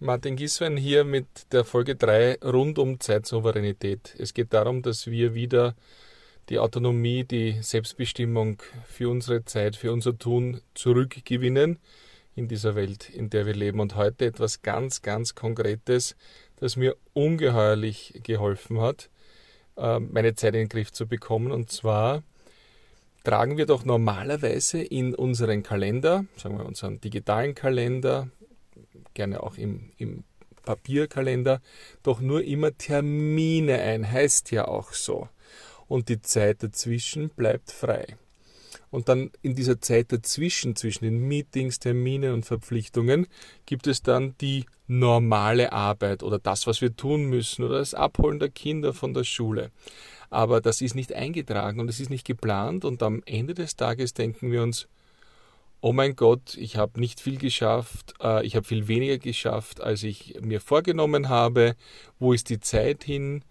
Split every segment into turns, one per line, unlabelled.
Martin Giswein hier mit der Folge 3 rund um Zeitsouveränität. Es geht darum, dass wir wieder die Autonomie, die Selbstbestimmung für unsere Zeit, für unser Tun zurückgewinnen in dieser Welt, in der wir leben. Und heute etwas ganz, ganz Konkretes, das mir ungeheuerlich geholfen hat, äh, meine Zeit in den Griff zu bekommen. Und zwar tragen wir doch normalerweise in unseren Kalender, sagen wir unseren digitalen Kalender, gerne auch im, im Papierkalender, doch nur immer Termine ein, heißt ja auch so. Und die Zeit dazwischen bleibt frei. Und dann in dieser Zeit dazwischen, zwischen den Meetings, Terminen und Verpflichtungen, gibt es dann die normale Arbeit oder das, was wir tun müssen oder das Abholen der Kinder von der Schule. Aber das ist nicht eingetragen und es ist nicht geplant und am Ende des Tages denken wir uns, oh mein Gott, ich habe nicht viel geschafft, äh, ich habe viel weniger geschafft, als ich mir vorgenommen habe, wo ist die Zeit hin?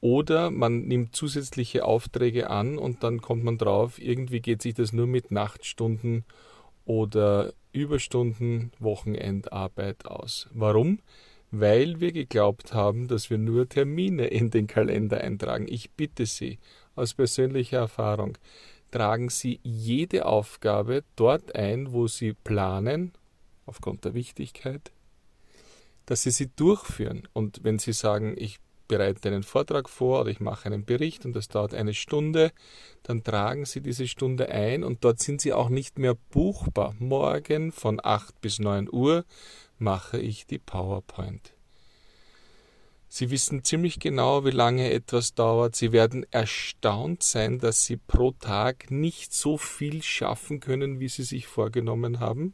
Oder man nimmt zusätzliche Aufträge an und dann kommt man drauf, irgendwie geht sich das nur mit Nachtstunden oder Überstunden, Wochenendarbeit aus. Warum? Weil wir geglaubt haben, dass wir nur Termine in den Kalender eintragen. Ich bitte Sie aus persönlicher Erfahrung, tragen Sie jede Aufgabe dort ein, wo Sie planen, aufgrund der Wichtigkeit, dass Sie sie durchführen. Und wenn Sie sagen, ich bereite einen Vortrag vor oder ich mache einen Bericht und das dauert eine Stunde, dann tragen Sie diese Stunde ein und dort sind Sie auch nicht mehr buchbar. Morgen von 8 bis 9 Uhr mache ich die PowerPoint. Sie wissen ziemlich genau, wie lange etwas dauert. Sie werden erstaunt sein, dass Sie pro Tag nicht so viel schaffen können, wie Sie sich vorgenommen haben.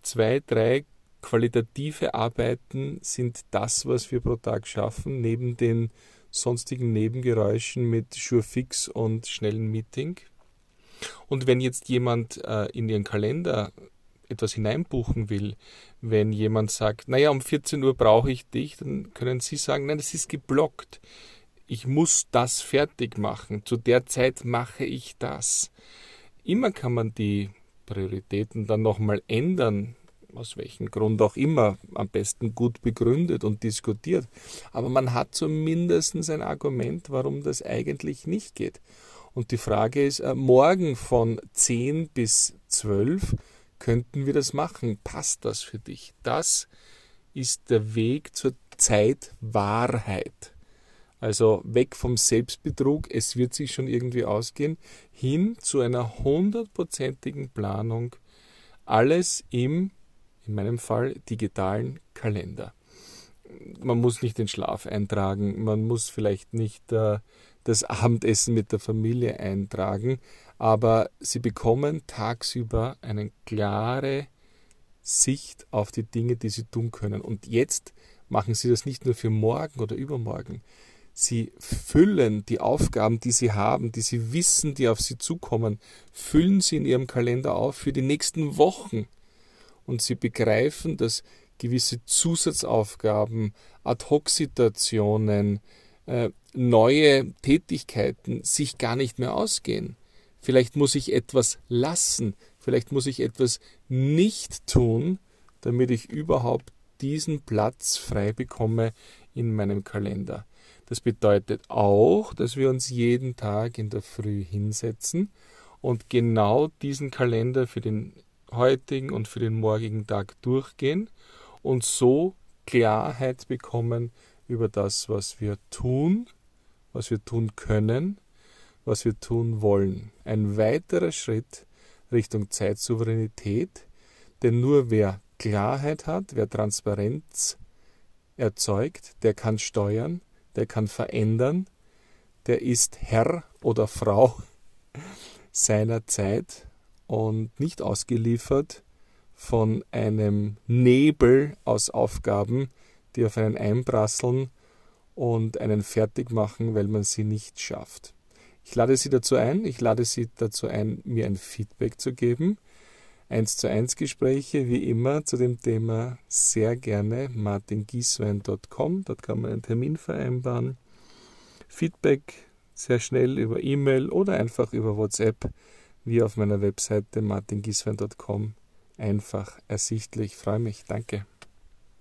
Zwei, drei qualitative Arbeiten sind das, was wir pro Tag schaffen, neben den sonstigen Nebengeräuschen mit Surefix und schnellen Meeting. Und wenn jetzt jemand äh, in Ihren Kalender etwas hineinbuchen will, wenn jemand sagt, naja, um 14 Uhr brauche ich dich, dann können Sie sagen, nein, das ist geblockt. Ich muss das fertig machen. Zu der Zeit mache ich das. Immer kann man die Prioritäten dann nochmal ändern, aus welchem Grund auch immer, am besten gut begründet und diskutiert. Aber man hat zumindest ein Argument, warum das eigentlich nicht geht. Und die Frage ist, äh, morgen von 10 bis 12 könnten wir das machen? Passt das für dich? Das ist der Weg zur Zeitwahrheit. Also weg vom Selbstbetrug, es wird sich schon irgendwie ausgehen, hin zu einer hundertprozentigen Planung. Alles im, in meinem Fall, digitalen Kalender. Man muss nicht den Schlaf eintragen, man muss vielleicht nicht äh, das Abendessen mit der Familie eintragen, aber sie bekommen tagsüber eine klare Sicht auf die Dinge, die sie tun können. Und jetzt machen sie das nicht nur für morgen oder übermorgen. Sie füllen die Aufgaben, die sie haben, die sie wissen, die auf sie zukommen, füllen sie in ihrem Kalender auf für die nächsten Wochen. Und sie begreifen, dass gewisse Zusatzaufgaben, Ad-hoc-Situationen, äh, neue Tätigkeiten sich gar nicht mehr ausgehen. Vielleicht muss ich etwas lassen, vielleicht muss ich etwas nicht tun, damit ich überhaupt diesen Platz frei bekomme in meinem Kalender. Das bedeutet auch, dass wir uns jeden Tag in der Früh hinsetzen und genau diesen Kalender für den heutigen und für den morgigen Tag durchgehen und so Klarheit bekommen über das, was wir tun, was wir tun können, was wir tun wollen. Ein weiterer Schritt Richtung Zeitsouveränität, denn nur wer Klarheit hat, wer Transparenz erzeugt, der kann steuern, der kann verändern, der ist Herr oder Frau seiner Zeit und nicht ausgeliefert von einem Nebel aus Aufgaben, die auf einen einprasseln und einen fertig machen, weil man sie nicht schafft. Ich lade Sie dazu ein, ich lade Sie dazu ein, mir ein Feedback zu geben. Eins zu eins Gespräche, wie immer, zu dem Thema sehr gerne martingieswein.com. Dort kann man einen Termin vereinbaren. Feedback sehr schnell über E-Mail oder einfach über WhatsApp, wie auf meiner Webseite martingieswein.com. Einfach ersichtlich. Ich freue mich. Danke.